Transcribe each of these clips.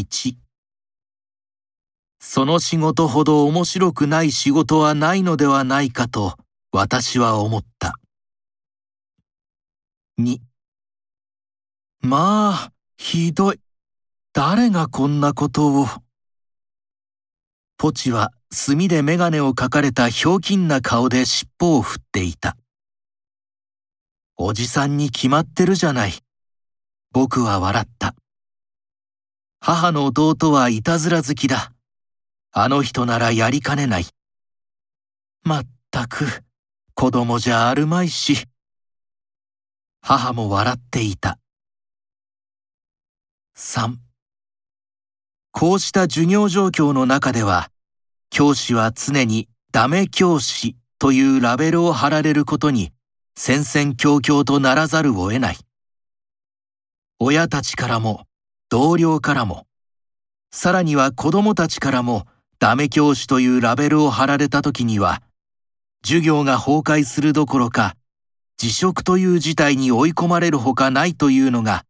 1その仕事ほど面白くない仕事はないのではないかと私は思った。2まあ、ひどい。誰がこんなことを。ポチは墨でメガネを描かれたひょうきんな顔で尻尾を振っていた。おじさんに決まってるじゃない。僕は笑った。母の弟はいたずら好きだ。あの人ならやりかねない。まったく、子供じゃあるまいし。母も笑っていた。3こうした授業状況の中では、教師は常にダメ教師というラベルを貼られることに戦々恐々とならざるを得ない。親たちからも、同僚からも、さらには子供たちからもダメ教師というラベルを貼られた時には、授業が崩壊するどころか、辞職という事態に追い込まれるほかないというのが、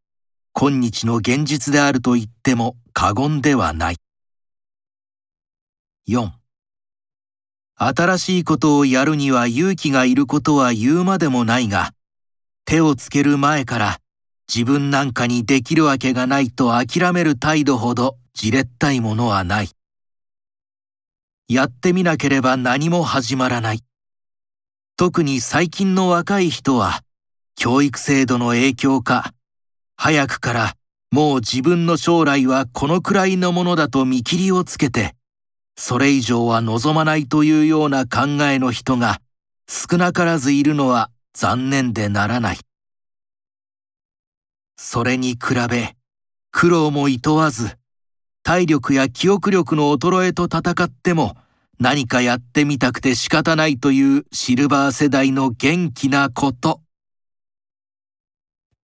今日の現実であると言っても過言ではない。4新しいことをやるには勇気がいることは言うまでもないが、手をつける前から自分なんかにできるわけがないと諦める態度ほどじれったいものはない。やってみなければ何も始まらない。特に最近の若い人は、教育制度の影響か、早くからもう自分の将来はこのくらいのものだと見切りをつけて、それ以上は望まないというような考えの人が少なからずいるのは残念でならない。それに比べ、苦労も厭わず、体力や記憶力の衰えと戦っても何かやってみたくて仕方ないというシルバー世代の元気なこと。